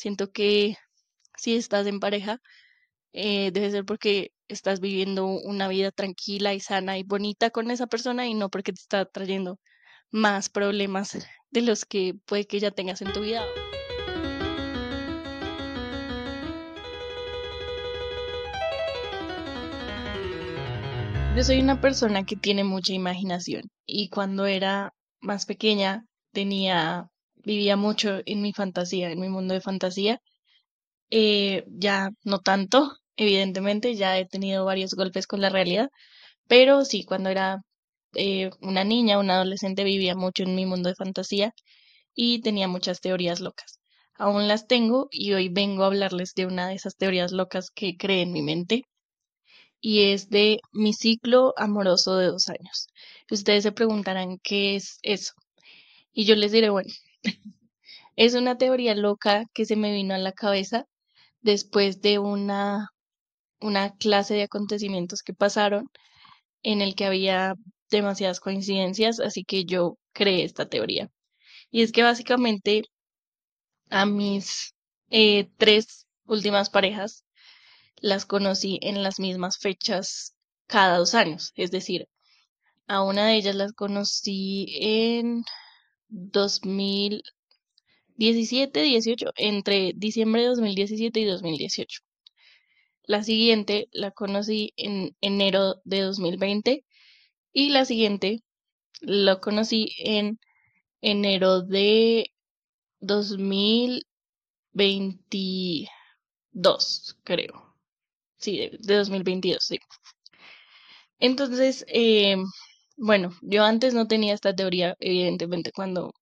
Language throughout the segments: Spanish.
Siento que si estás en pareja, eh, debe ser porque estás viviendo una vida tranquila y sana y bonita con esa persona y no porque te está trayendo más problemas de los que puede que ya tengas en tu vida. Yo soy una persona que tiene mucha imaginación y cuando era más pequeña tenía, vivía mucho en mi fantasía, en mi mundo de fantasía. Eh, ya no tanto, evidentemente, ya he tenido varios golpes con la realidad, pero sí, cuando era eh, una niña, una adolescente, vivía mucho en mi mundo de fantasía y tenía muchas teorías locas. Aún las tengo y hoy vengo a hablarles de una de esas teorías locas que creé en mi mente y es de mi ciclo amoroso de dos años. Ustedes se preguntarán qué es eso. Y yo les diré, bueno, es una teoría loca que se me vino a la cabeza después de una, una clase de acontecimientos que pasaron en el que había demasiadas coincidencias, así que yo creé esta teoría. Y es que básicamente a mis eh, tres últimas parejas las conocí en las mismas fechas cada dos años. Es decir, a una de ellas las conocí en 2017, 18, entre diciembre de 2017 y 2018. La siguiente la conocí en enero de 2020 y la siguiente la conocí en enero de 2022, creo sí, de, 2022, sí. Entonces, eh, bueno, yo antes no tenía esta teoría, evidentemente, cuando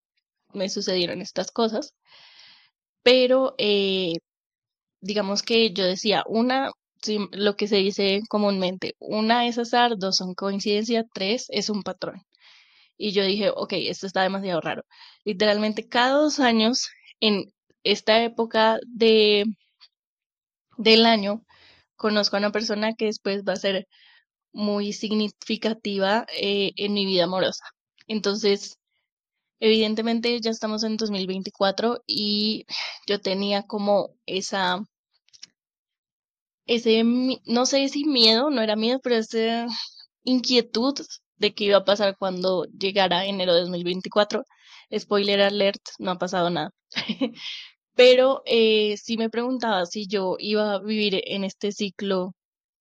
me sucedieron estas cosas, pero eh, digamos que yo decía, una, lo que se dice comúnmente, una es azar, dos son coincidencia, tres es un patrón. Y yo dije, ok, esto está demasiado raro. Literalmente cada dos años, en esta época de, del año, conozco a una persona que después va a ser muy significativa eh, en mi vida amorosa. Entonces, evidentemente ya estamos en 2024 y yo tenía como esa, ese, no sé si miedo, no era miedo, pero esa inquietud de qué iba a pasar cuando llegara enero de 2024. Spoiler alert, no ha pasado nada. Pero eh, sí me preguntaba si yo iba a vivir en este ciclo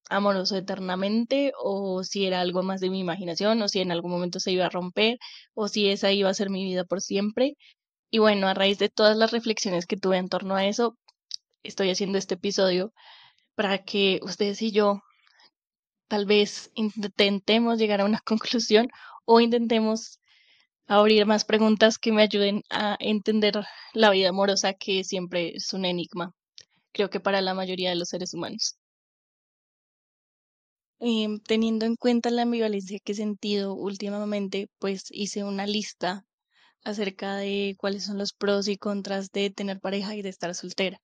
amoroso eternamente o si era algo más de mi imaginación o si en algún momento se iba a romper o si esa iba a ser mi vida por siempre. Y bueno, a raíz de todas las reflexiones que tuve en torno a eso, estoy haciendo este episodio para que ustedes y yo tal vez intentemos llegar a una conclusión o intentemos abrir más preguntas que me ayuden a entender la vida amorosa, que siempre es un enigma, creo que para la mayoría de los seres humanos. Em, teniendo en cuenta la ambivalencia que he sentido últimamente, pues hice una lista acerca de cuáles son los pros y contras de tener pareja y de estar soltera.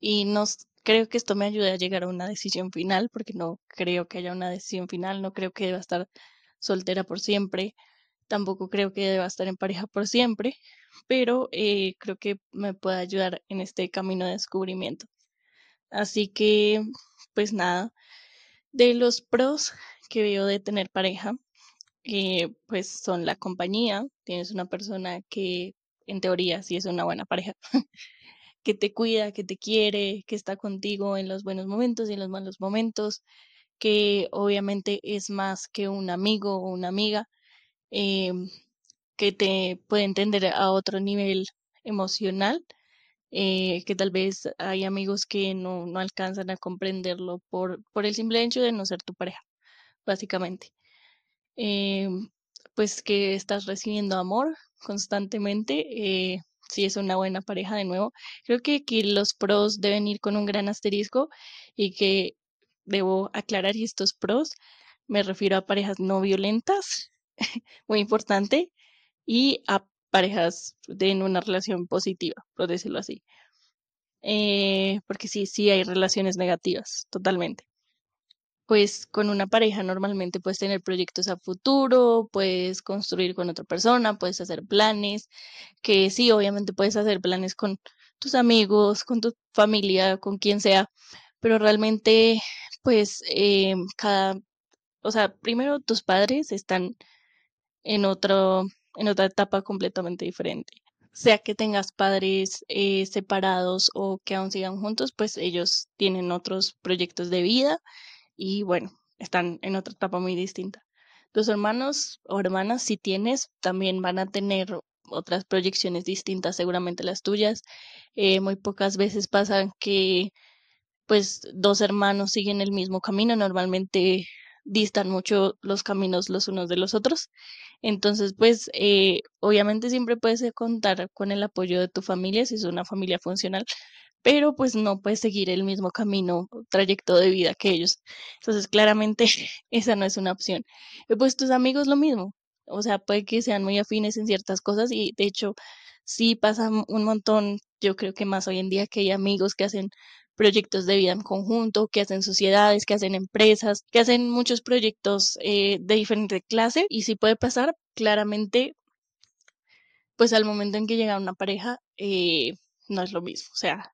Y no creo que esto me ayude a llegar a una decisión final, porque no creo que haya una decisión final, no creo que deba estar soltera por siempre Tampoco creo que deba estar en pareja por siempre, pero eh, creo que me puede ayudar en este camino de descubrimiento. Así que, pues nada, de los pros que veo de tener pareja, eh, pues son la compañía. Tienes una persona que, en teoría, sí es una buena pareja, que te cuida, que te quiere, que está contigo en los buenos momentos y en los malos momentos, que obviamente es más que un amigo o una amiga, eh, que te puede entender a otro nivel emocional, eh, que tal vez hay amigos que no, no alcanzan a comprenderlo por, por el simple hecho de no ser tu pareja, básicamente. Eh, pues que estás recibiendo amor constantemente, eh, si es una buena pareja de nuevo. Creo que, que los pros deben ir con un gran asterisco y que debo aclarar y estos pros me refiero a parejas no violentas, muy importante, y a parejas en una relación positiva, por decirlo así. Eh, porque sí, sí hay relaciones negativas, totalmente. Pues con una pareja normalmente puedes tener proyectos a futuro, puedes construir con otra persona, puedes hacer planes, que sí, obviamente puedes hacer planes con tus amigos, con tu familia, con quien sea, pero realmente, pues, eh, cada, o sea, primero tus padres están en otro, en otra etapa completamente diferente. Sea que tengas padres eh, separados o que aún sigan juntos, pues ellos tienen otros proyectos de vida y bueno, están en otra etapa muy distinta. Tus hermanos o hermanas, si tienes, también van a tener otras proyecciones distintas, seguramente las tuyas. Eh, muy pocas veces pasa que pues dos hermanos siguen el mismo camino. Normalmente distan mucho los caminos los unos de los otros. Entonces, pues, eh, obviamente siempre puedes contar con el apoyo de tu familia si es una familia funcional, pero pues no puedes seguir el mismo camino, trayecto de vida que ellos. Entonces, claramente esa no es una opción. Y pues tus amigos lo mismo, o sea, puede que sean muy afines en ciertas cosas y de hecho sí pasa un montón, yo creo que más hoy en día que hay amigos que hacen proyectos de vida en conjunto, que hacen sociedades, que hacen empresas, que hacen muchos proyectos eh, de diferente clase y si puede pasar claramente, pues al momento en que llega una pareja, eh, no es lo mismo, o sea,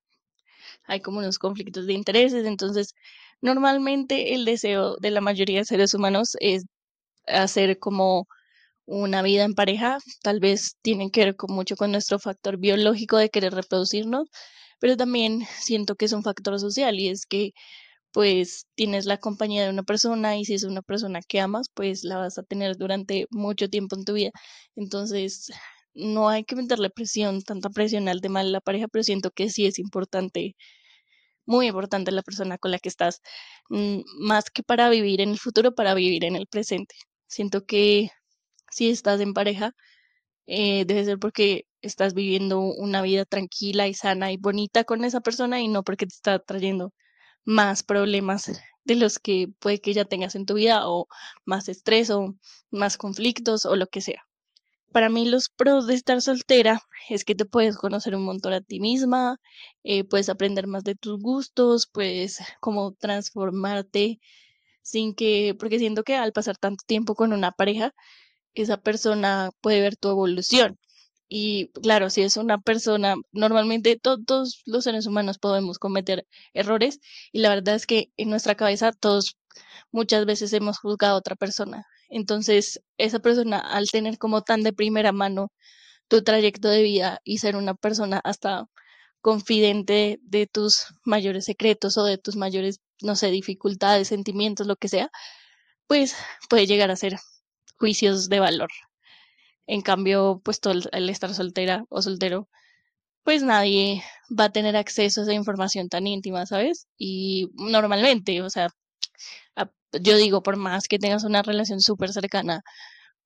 hay como unos conflictos de intereses, entonces normalmente el deseo de la mayoría de seres humanos es hacer como una vida en pareja, tal vez tienen que ver con mucho con nuestro factor biológico de querer reproducirnos, pero también siento que es un factor social y es que pues tienes la compañía de una persona y si es una persona que amas, pues la vas a tener durante mucho tiempo en tu vida. Entonces, no hay que meterle presión, tanta presión al tema de la pareja, pero siento que sí es importante, muy importante la persona con la que estás, mm, más que para vivir en el futuro, para vivir en el presente. Siento que si estás en pareja, eh, debe ser porque estás viviendo una vida tranquila y sana y bonita con esa persona y no porque te está trayendo más problemas de los que puede que ya tengas en tu vida o más estrés o más conflictos o lo que sea. Para mí los pros de estar soltera es que te puedes conocer un montón a ti misma, eh, puedes aprender más de tus gustos, puedes como transformarte sin que, porque siento que al pasar tanto tiempo con una pareja, esa persona puede ver tu evolución. Y claro, si es una persona, normalmente todos los seres humanos podemos cometer errores y la verdad es que en nuestra cabeza todos muchas veces hemos juzgado a otra persona. Entonces, esa persona al tener como tan de primera mano tu trayecto de vida y ser una persona hasta confidente de tus mayores secretos o de tus mayores, no sé, dificultades, sentimientos, lo que sea, pues puede llegar a ser juicios de valor. En cambio, pues todo el, estar soltera o soltero, pues nadie va a tener acceso a esa información tan íntima, ¿sabes? Y normalmente, o sea, yo digo, por más que tengas una relación súper cercana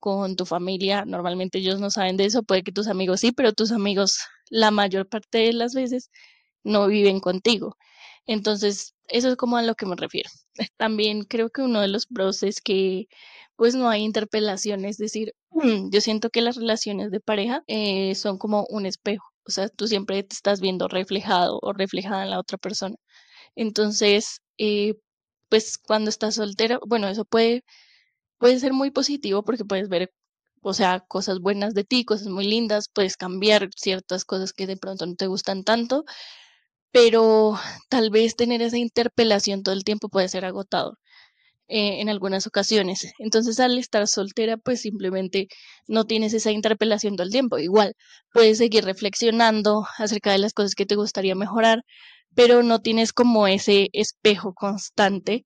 con tu familia, normalmente ellos no saben de eso, puede que tus amigos sí, pero tus amigos la mayor parte de las veces no viven contigo. Entonces, eso es como a lo que me refiero. También creo que uno de los pros es que pues no hay interpelación, es decir, yo siento que las relaciones de pareja eh, son como un espejo, o sea, tú siempre te estás viendo reflejado o reflejada en la otra persona. Entonces, eh, pues cuando estás soltera, bueno, eso puede, puede ser muy positivo porque puedes ver, o sea, cosas buenas de ti, cosas muy lindas, puedes cambiar ciertas cosas que de pronto no te gustan tanto, pero tal vez tener esa interpelación todo el tiempo puede ser agotador. Eh, en algunas ocasiones. Entonces, al estar soltera, pues simplemente no tienes esa interpelación todo el tiempo. Igual, puedes seguir reflexionando acerca de las cosas que te gustaría mejorar, pero no tienes como ese espejo constante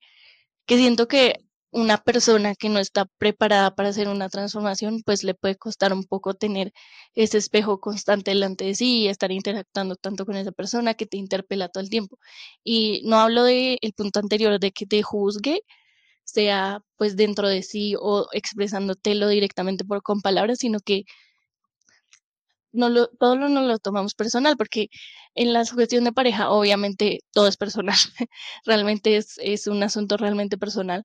que siento que una persona que no está preparada para hacer una transformación, pues le puede costar un poco tener ese espejo constante delante de sí y estar interactuando tanto con esa persona que te interpela todo el tiempo. Y no hablo del el punto anterior de que te juzgue, sea pues dentro de sí o expresándotelo directamente por con palabras, sino que no lo, todo lo, no lo tomamos personal, porque en la sujeción de pareja obviamente todo es personal, realmente es, es un asunto realmente personal,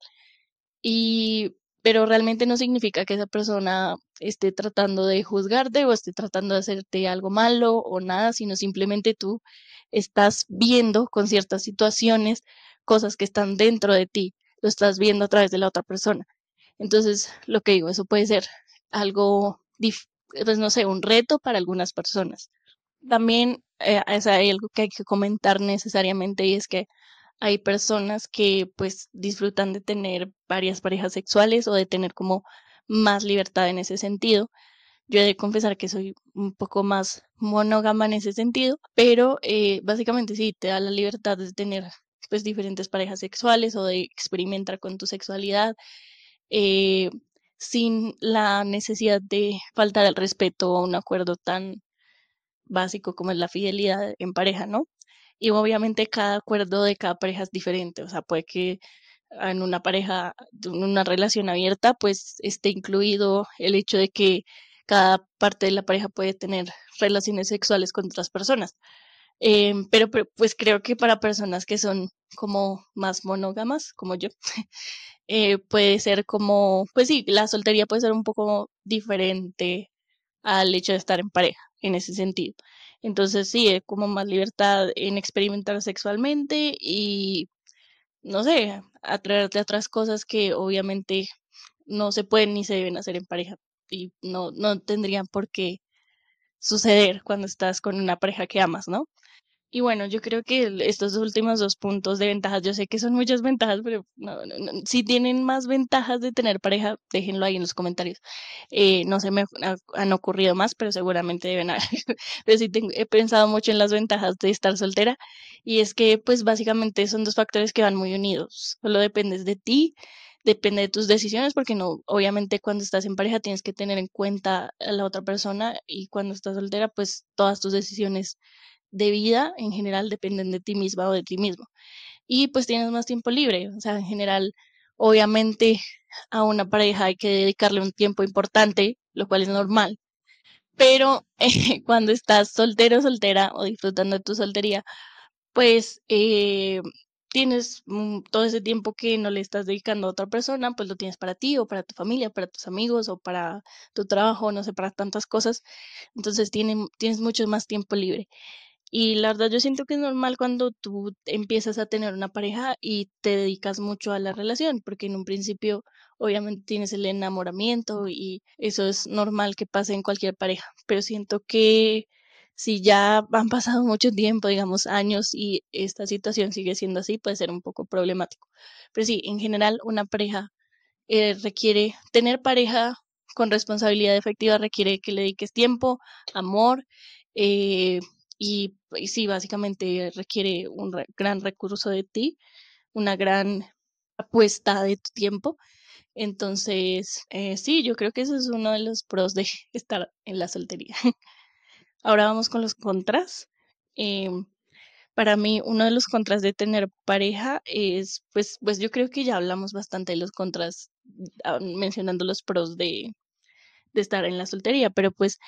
y, pero realmente no significa que esa persona esté tratando de juzgarte o esté tratando de hacerte algo malo o nada, sino simplemente tú estás viendo con ciertas situaciones cosas que están dentro de ti lo estás viendo a través de la otra persona. Entonces, lo que digo, eso puede ser algo, pues no sé, un reto para algunas personas. También eh, hay algo que hay que comentar necesariamente y es que hay personas que pues disfrutan de tener varias parejas sexuales o de tener como más libertad en ese sentido. Yo he de confesar que soy un poco más monógama en ese sentido, pero eh, básicamente sí, te da la libertad de tener pues diferentes parejas sexuales o de experimentar con tu sexualidad eh, sin la necesidad de faltar el respeto a un acuerdo tan básico como es la fidelidad en pareja, ¿no? Y obviamente cada acuerdo de cada pareja es diferente, o sea, puede que en una pareja, en una relación abierta, pues esté incluido el hecho de que cada parte de la pareja puede tener relaciones sexuales con otras personas. Em, pero, pues creo que para personas que son como más monógamas, como yo, eh, puede ser como, pues sí, la soltería puede ser un poco diferente al hecho de estar en pareja, en ese sentido. Entonces sí, es como más libertad en experimentar sexualmente y, no sé, atraerte a otras cosas que obviamente no se pueden ni se deben hacer en pareja y no, no tendrían por qué suceder cuando estás con una pareja que amas, ¿no? Y bueno, yo creo que estos últimos dos puntos de ventajas, yo sé que son muchas ventajas, pero si tienen más ventajas de tener pareja, déjenlo ahí en los comentarios. Eh, no se me han ocurrido más, pero seguramente deben haber. pero sí he pensado mucho en las ventajas de estar soltera y es que pues básicamente son dos factores que van muy unidos. Solo dependes de ti, depende de tus decisiones, porque no, obviamente cuando estás en pareja tienes que tener en cuenta a la otra persona y cuando estás soltera, pues todas tus decisiones de vida en general dependen de ti misma o de ti mismo. Y pues tienes más tiempo libre, o sea, en general, obviamente a una pareja hay que dedicarle un tiempo importante, lo cual es normal. Pero cuando estás soltero o soltera o disfrutando de tu soltería, pues eh, tienes todo ese tiempo que no le estás dedicando a otra persona, pues lo tienes para ti o para tu familia, para tus amigos o para tu trabajo, no sé, para tantas cosas. Entonces tienes mucho más tiempo libre. Y la verdad yo siento que es normal cuando tú empiezas a tener una pareja y te dedicas mucho a la relación, porque en un principio obviamente tienes el enamoramiento y eso es normal que pase en cualquier pareja, pero siento que si ya han pasado mucho tiempo, digamos años, y esta situación sigue siendo así, puede ser un poco problemático. Pero sí, en general una pareja eh, requiere, tener pareja con responsabilidad efectiva requiere que le dediques tiempo, amor, eh, y, sí, básicamente requiere un gran recurso de ti, una gran apuesta de tu tiempo. Entonces, eh, sí, yo creo que eso es uno de los pros de estar en la soltería. Ahora vamos con los contras. Em, para mí, uno de los contras de tener pareja es, pues, pues yo creo que ya hablamos bastante de los contras, ah, mencionando los pros de, de estar en la soltería, pero pues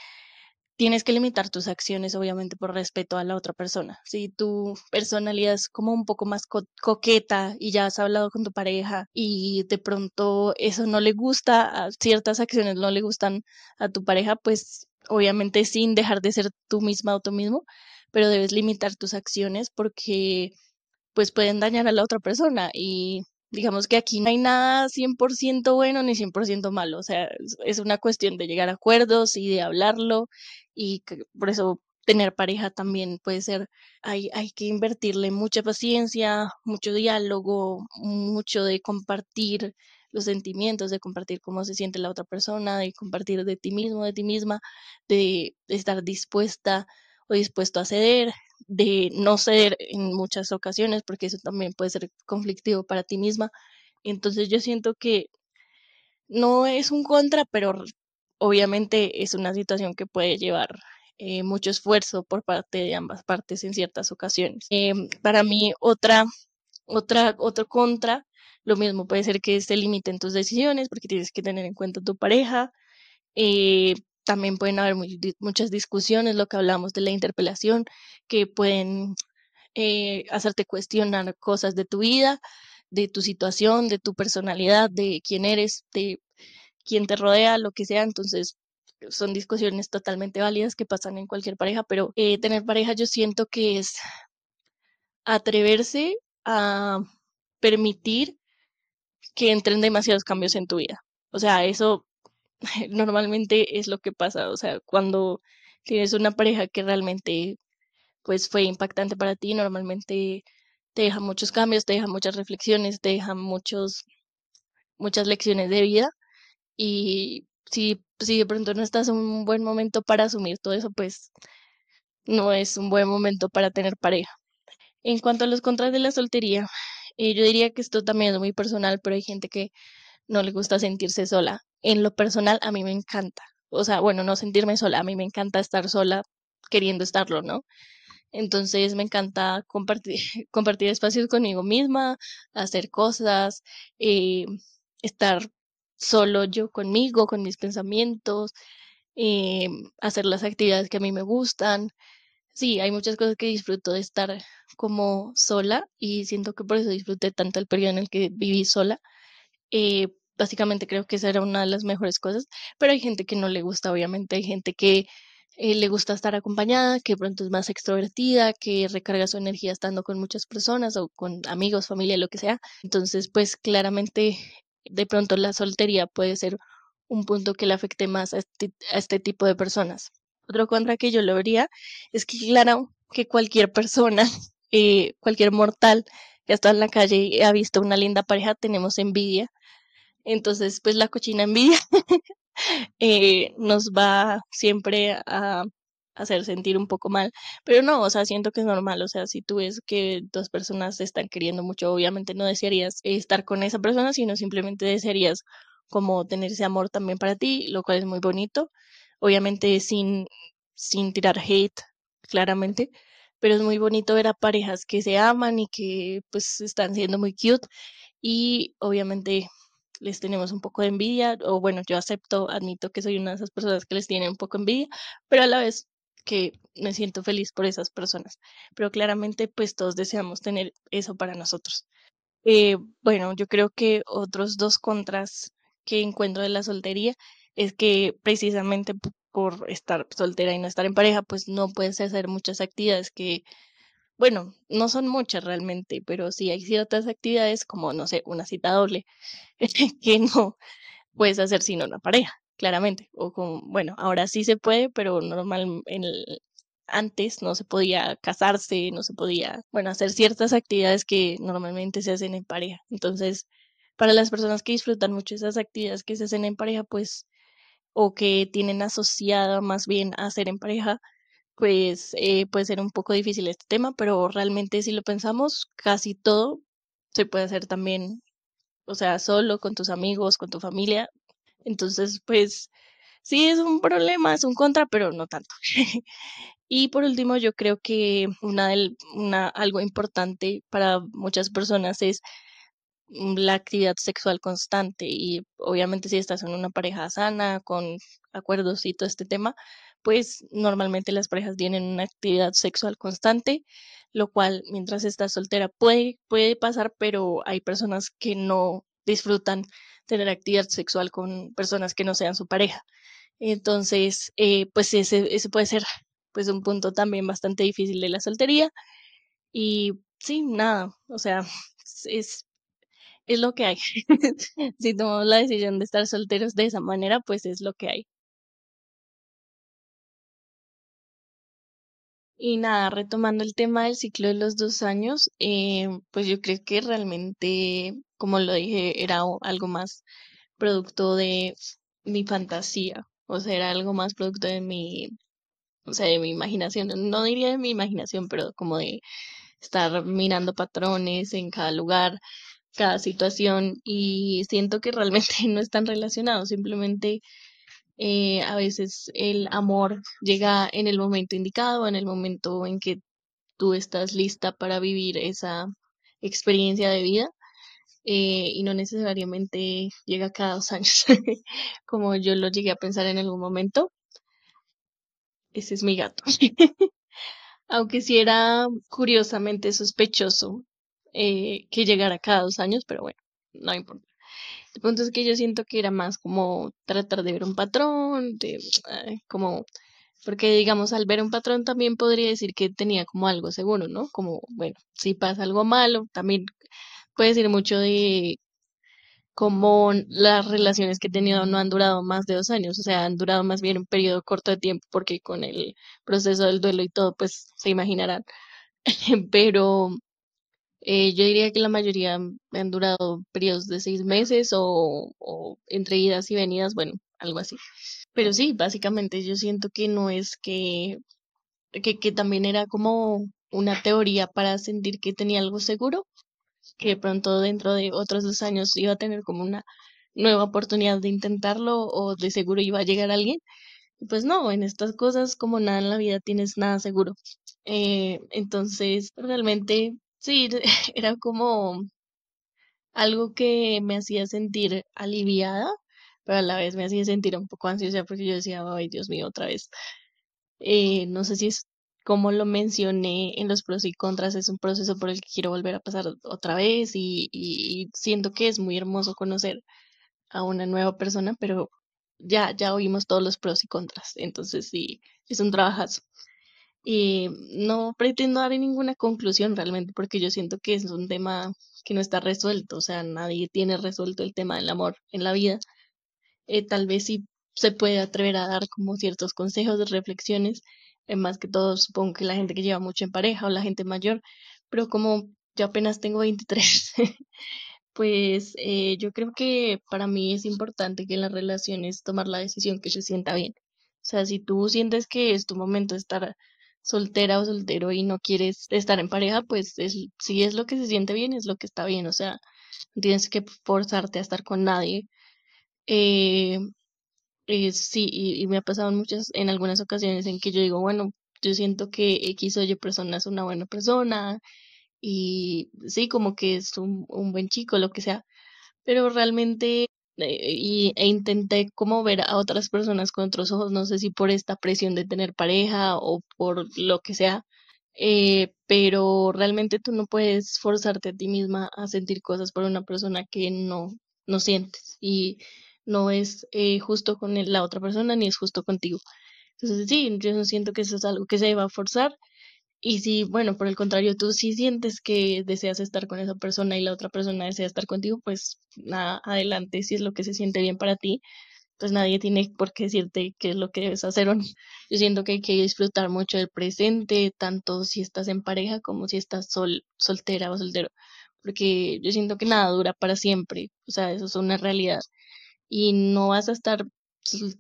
tienes que limitar tus acciones, obviamente, por respeto a la otra persona. Si tu personalidad es como un poco más coqueta y ya has hablado con tu pareja y de pronto eso no le gusta, ciertas acciones no le gustan a tu pareja, pues obviamente sin dejar de ser tú misma o tú mismo, pero debes limitar tus acciones porque pues pueden dañar a la otra persona y digamos que aquí no hay nada 100% bueno ni 100% malo, o sea, es una cuestión de llegar a acuerdos y de hablarlo y por eso tener pareja también puede ser, hay, hay que invertirle mucha paciencia, mucho diálogo, mucho de compartir los sentimientos, de compartir cómo se siente la otra persona, de compartir de ti mismo, de ti misma, de estar dispuesta o dispuesto a ceder, de no ceder en muchas ocasiones, porque eso también puede ser conflictivo para ti misma. Entonces yo siento que no es un contra, pero obviamente es una situación que puede llevar eh, mucho esfuerzo por parte de ambas partes en ciertas ocasiones. Eh, para mí, otra, otra, otro contra, lo mismo puede ser que se limiten tus decisiones porque tienes que tener en cuenta tu pareja. Eh, también pueden haber muchas discusiones, lo que hablamos de la interpelación, que pueden hacerte cuestionar cosas de tu vida, de tu situación, de tu personalidad, de quién eres, de quién te rodea, lo que sea. Entonces, son discusiones totalmente válidas que pasan en cualquier pareja, pero eh, tener pareja yo siento que es atreverse a permitir que entren demasiados cambios en tu vida. O sea, eso normalmente es lo que pasa. O sea, cuando tienes una pareja que realmente pues fue impactante para ti. Normalmente te deja muchos cambios, te deja muchas reflexiones, te deja muchos, muchas lecciones de vida. Y si, si de pronto no estás en un buen momento para asumir todo eso, pues no es un buen momento para tener pareja. En cuanto a los contras de la soltería, eh, yo diría que esto también es muy personal, pero hay gente que no le gusta sentirse sola. En lo personal, a mí me encanta. O sea, bueno, no sentirme sola, a mí me encanta estar sola queriendo estarlo, ¿no? Entonces me encanta compartir, compartir espacios conmigo misma, hacer cosas, eh, estar solo yo conmigo, con mis pensamientos, eh, hacer las actividades que a mí me gustan. Sí, hay muchas cosas que disfruto de estar como sola y siento que por eso disfruté tanto el periodo en el que viví sola. Eh, básicamente creo que esa era una de las mejores cosas, pero hay gente que no le gusta, obviamente, hay gente que eh, le gusta estar acompañada, que pronto es más extrovertida, que recarga su energía estando con muchas personas o con amigos, familia, lo que sea. Entonces, pues claramente de pronto la soltería puede ser un punto que le afecte más a este, este tipo de personas. Otro contra que yo lo vería es que claro que cualquier persona, eh, cualquier mortal que ha estado en la calle y ha visto una linda pareja, tenemos envidia. Entonces, pues la cochina envidia eh, nos va siempre a hacer sentir un poco mal, pero no, o sea, siento que es normal, o sea, si tú ves que dos personas se están queriendo mucho, obviamente no desearías estar con esa persona, sino simplemente desearías como tener ese amor también para ti, lo cual es muy bonito, obviamente sin, sin tirar hate, claramente, pero es muy bonito ver a parejas que se aman y que pues están siendo muy cute y obviamente les tenemos un poco de envidia, o bueno, yo acepto, admito que soy una de esas personas que les tiene un poco envidia, pero a la vez que me siento feliz por esas personas. Pero claramente, pues todos deseamos tener eso para nosotros. Eh, bueno, yo creo que otros dos contras que encuentro de la soltería es que precisamente por estar soltera y no estar en pareja, pues no puedes hacer muchas actividades que, bueno, no son muchas realmente, pero sí hay ciertas actividades como, no sé, una cita doble, que no puedes hacer sin una pareja, claramente. O con, bueno, ahora sí se puede, pero normal antes no se podía casarse, no se podía, bueno, hacer ciertas actividades que normalmente se hacen en pareja. Entonces, para las personas que disfrutan mucho esas actividades que se hacen en pareja, pues, o que tienen asociada más bien a hacer en pareja, pues eh, puede ser un poco difícil este tema, pero realmente si lo pensamos, casi todo se puede hacer también, o sea, solo, con tus amigos, con tu familia. Entonces, pues sí es un problema, es un contra, pero no tanto. y por último, yo creo que una, del, una algo importante para muchas personas es mm, la actividad sexual constante y obviamente si estás en una pareja sana, con acuerdos y todo este tema, pues normalmente las parejas tienen una actividad sexual constante, lo cual mientras estás soltera puede, puede pasar, pero hay personas que no disfrutan tener actividad sexual con personas que no sean su pareja. Entonces, eh, pues ese, ese puede ser pues un punto también bastante difícil de la soltería. Y sí, nada, o sea, es, es lo que hay. si tomamos la decisión de estar solteros de esa manera, pues es lo que hay. Y nada, retomando el tema del ciclo de los dos años, eh, pues yo creo que realmente, como lo dije, era algo más producto de mi fantasía, o sea, era algo más producto de mi, o sea, de mi imaginación, no diría de mi imaginación, pero como de estar mirando patrones en cada lugar, cada situación, y siento que realmente no están relacionados, simplemente eh, a veces el amor llega en el momento indicado, en el momento en que tú estás lista para vivir esa experiencia de vida eh, y no necesariamente llega cada dos años, como yo lo llegué a pensar en algún momento. Ese es mi gato. Aunque sí era curiosamente sospechoso eh, que llegara cada dos años, pero bueno, no importa. El punto es que yo siento que era más como tratar de ver un patrón, de como porque digamos al ver un patrón también podría decir que tenía como algo seguro, ¿no? Como, bueno, si pasa algo malo, también puede decir mucho de como las relaciones que he tenido no han durado más de dos años, o sea, han durado más bien un periodo corto de tiempo porque con el proceso del duelo y todo, pues se imaginarán. Pero eh, yo diría que la mayoría han durado periodos de seis meses o, entre idas y venidas, bueno, algo así. Pero sí, básicamente yo siento que no es que, que, también era como una teoría para sentir que tenía algo seguro, que pronto dentro de otros dos años iba a tener como una nueva oportunidad de intentarlo o de seguro iba a llegar alguien. Pues no, en estas cosas como nada en la vida tienes nada seguro. Eh, entonces, realmente sí, era como algo que me hacía sentir aliviada, pero a la vez me hacía sentir un poco ansiosa porque yo decía, ay Dios mío, otra vez. Eh, no sé si es como lo mencioné en los pros y contras, es un proceso por el que quiero volver a pasar otra vez y, y siento que es muy hermoso conocer a una nueva persona, pero ya, ya oímos todos los pros y contras, entonces sí, es un trabajazo. Y no pretendo dar ninguna conclusión realmente, porque yo siento que es un tema que no está resuelto, o sea, nadie tiene resuelto el tema del amor en la vida. Eh, tal vez sí se puede atrever a dar como ciertos consejos, reflexiones, eh, más que todo supongo que la gente que lleva mucho en pareja o la gente mayor, pero como yo apenas tengo 23, pues eh, yo creo que para mí es importante que en las relaciones tomar la decisión que se sienta bien. O sea, si tú sientes que es tu momento de estar soltera o soltero y no quieres estar en pareja, pues es, si es lo que se siente bien, es lo que está bien. O sea, no tienes que forzarte a estar con nadie. Eh, eh, sí, y, y me ha pasado en muchas, en algunas ocasiones en que yo digo, bueno, yo siento que X o Y persona es una buena persona y sí, como que es un, buen chico, lo que sea, pero realmente y, e intenté como ver a otras personas con otros ojos, no sé si por esta presión de tener pareja o por lo que sea, eh, pero realmente tú no puedes forzarte a ti misma a sentir cosas por una persona que no, no sientes y no es eh, justo con la otra persona ni es justo contigo. Entonces sí, yo siento que eso es algo que se va a forzar y si, bueno, por el contrario, tú sí sientes que deseas estar con esa persona y la otra persona desea estar contigo, pues nada, adelante, si es lo que se siente bien para ti, pues nadie tiene por qué decirte qué es lo que debes hacer. Yo siento que hay que disfrutar mucho del presente, tanto si estás en pareja como si estás sol, soltera o soltero, porque yo siento que nada dura para siempre, o sea, eso es una realidad. Y no vas a estar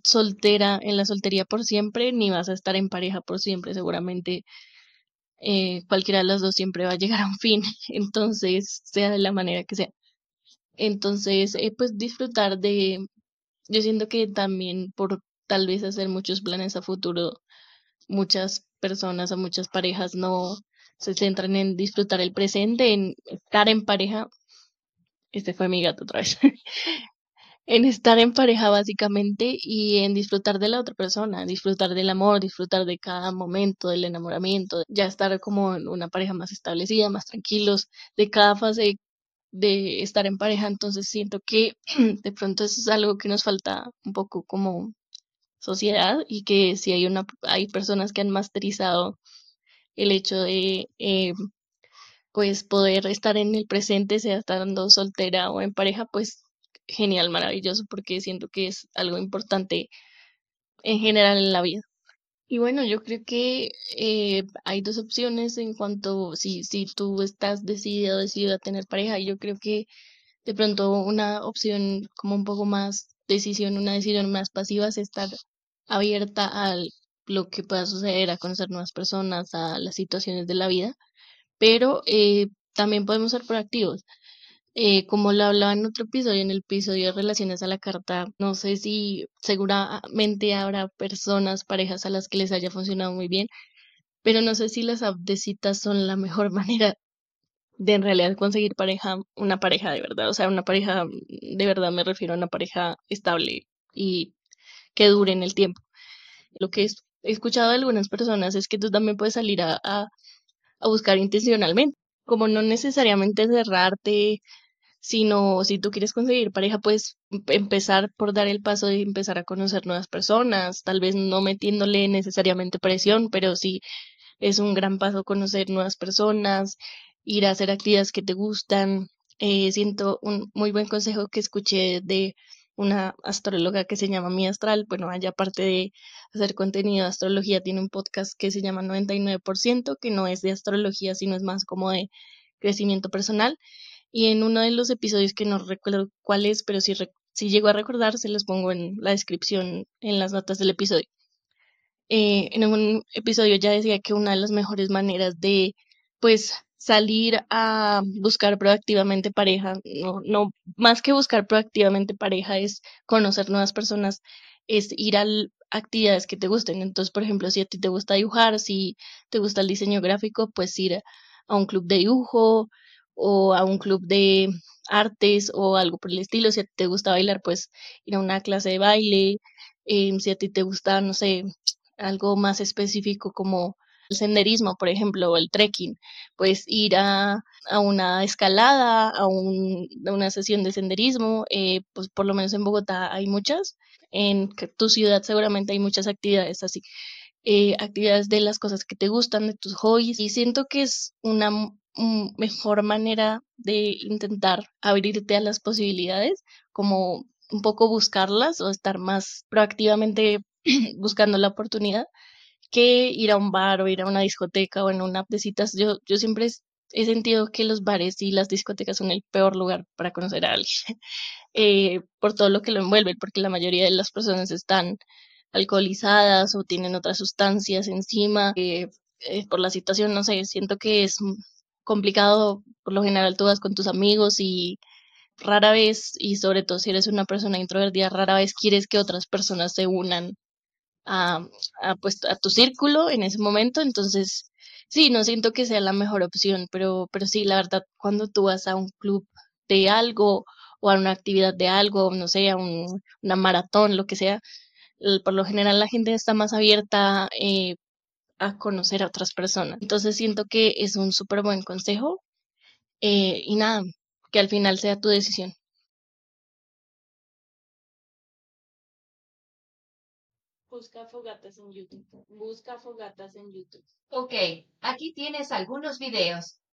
soltera en la soltería por siempre, ni vas a estar en pareja por siempre, seguramente eh, cualquiera de las dos siempre va a llegar a un fin, entonces, sea de la manera que sea. Entonces, eh, pues disfrutar de, yo siento que también por tal vez hacer muchos planes a futuro, muchas personas o muchas parejas no se centran en disfrutar el presente, en estar en pareja. Este fue mi gato otra vez. en estar en pareja básicamente y en disfrutar de la otra persona, disfrutar del amor, disfrutar de cada momento del enamoramiento, ya estar como en una pareja más establecida, más tranquilos, de cada fase de estar en pareja, entonces siento que de pronto eso es algo que nos falta un poco como sociedad y que si hay una hay personas que han masterizado el hecho de eh, pues poder estar en el presente, sea estando soltera o en pareja, pues genial, maravilloso, porque siento que es algo importante en general en la vida. Y bueno, yo creo que eh, hay dos opciones en cuanto si, si tú estás decidido, decidido a tener pareja, yo creo que de pronto una opción como un poco más decisión, una decisión más pasiva es estar abierta a lo que pueda suceder, a conocer nuevas personas, a las situaciones de la vida, pero eh, también podemos ser proactivos. Eh, como lo hablaba en otro episodio, en el episodio de Relaciones a la Carta, no sé si seguramente habrá personas, parejas a las que les haya funcionado muy bien, pero no sé si las apps de citas son la mejor manera de en realidad conseguir pareja, una pareja de verdad, o sea, una pareja de verdad me refiero a una pareja estable y que dure en el tiempo. Lo que he escuchado de algunas personas es que tú también puedes salir a, a, a buscar intencionalmente, como no necesariamente cerrarte sino si tú quieres conseguir pareja, puedes empezar por dar el paso de empezar a conocer nuevas personas, tal vez no metiéndole necesariamente presión, pero sí es un gran paso conocer nuevas personas, ir a hacer actividades que te gustan, Eh, siento un muy buen consejo que escuché de una astróloga que se llama Mi Astral. Bueno, allá aparte de hacer contenido de astrología, tiene un podcast que se llama 99%, que no es de astrología, sino es más como de crecimiento personal. Y en uno de los episodios que no recuerdo cuál es, pero si, si llego a recordar, se los pongo en la descripción, en las notas del episodio. Eh, en un episodio ya decía que una de las mejores maneras de, pues, salir a buscar proactivamente pareja, no, no, más que buscar proactivamente pareja es conocer nuevas personas, es ir a actividades que te gusten. Entonces, por ejemplo, si a ti te gusta dibujar, si te gusta el diseño gráfico, pues ir a un club de dibujo o a un club de artes o algo por el estilo. Si a ti te gusta bailar, pues ir a una clase de baile. Em, si a ti te gusta, no sé, algo más específico como el senderismo, por ejemplo, o el trekking, pues ir a, a una escalada, a, un, a, una sesión de senderismo, eh, pues por lo menos en Bogotá hay muchas, en tu ciudad seguramente hay muchas actividades así, eh, actividades de las cosas que te gustan, de tus hobbies, y siento que es una mejor manera de intentar abrirte a las posibilidades, como un poco buscarlas o estar más proactivamente buscando la oportunidad que ir a un bar o ir a una discoteca o en una de citas. Yo, yo siempre he sentido que los bares y las discotecas son el peor lugar para conocer a alguien, eh, por todo lo que lo envuelve, porque la mayoría de las personas están alcoholizadas o tienen otras sustancias encima, eh, eh, por la situación, no sé, siento que es complicado, por lo general tú vas con tus amigos y rara vez, y sobre todo si eres una persona introvertida, rara vez quieres que otras personas se unan a, a, pues, a tu círculo en ese momento, entonces sí, no siento que sea la mejor opción, pero, pero sí, la verdad, cuando tú vas a un club de algo o a una actividad de algo, no sé, a un, una maratón, lo que sea, por lo general la gente está más abierta eh, a conocer a otras personas. Entonces siento que es un súper buen consejo eh, y nada, que al final sea tu decisión. Busca fogatas en YouTube. Busca fogatas en YouTube. Ok, aquí tienes algunos videos.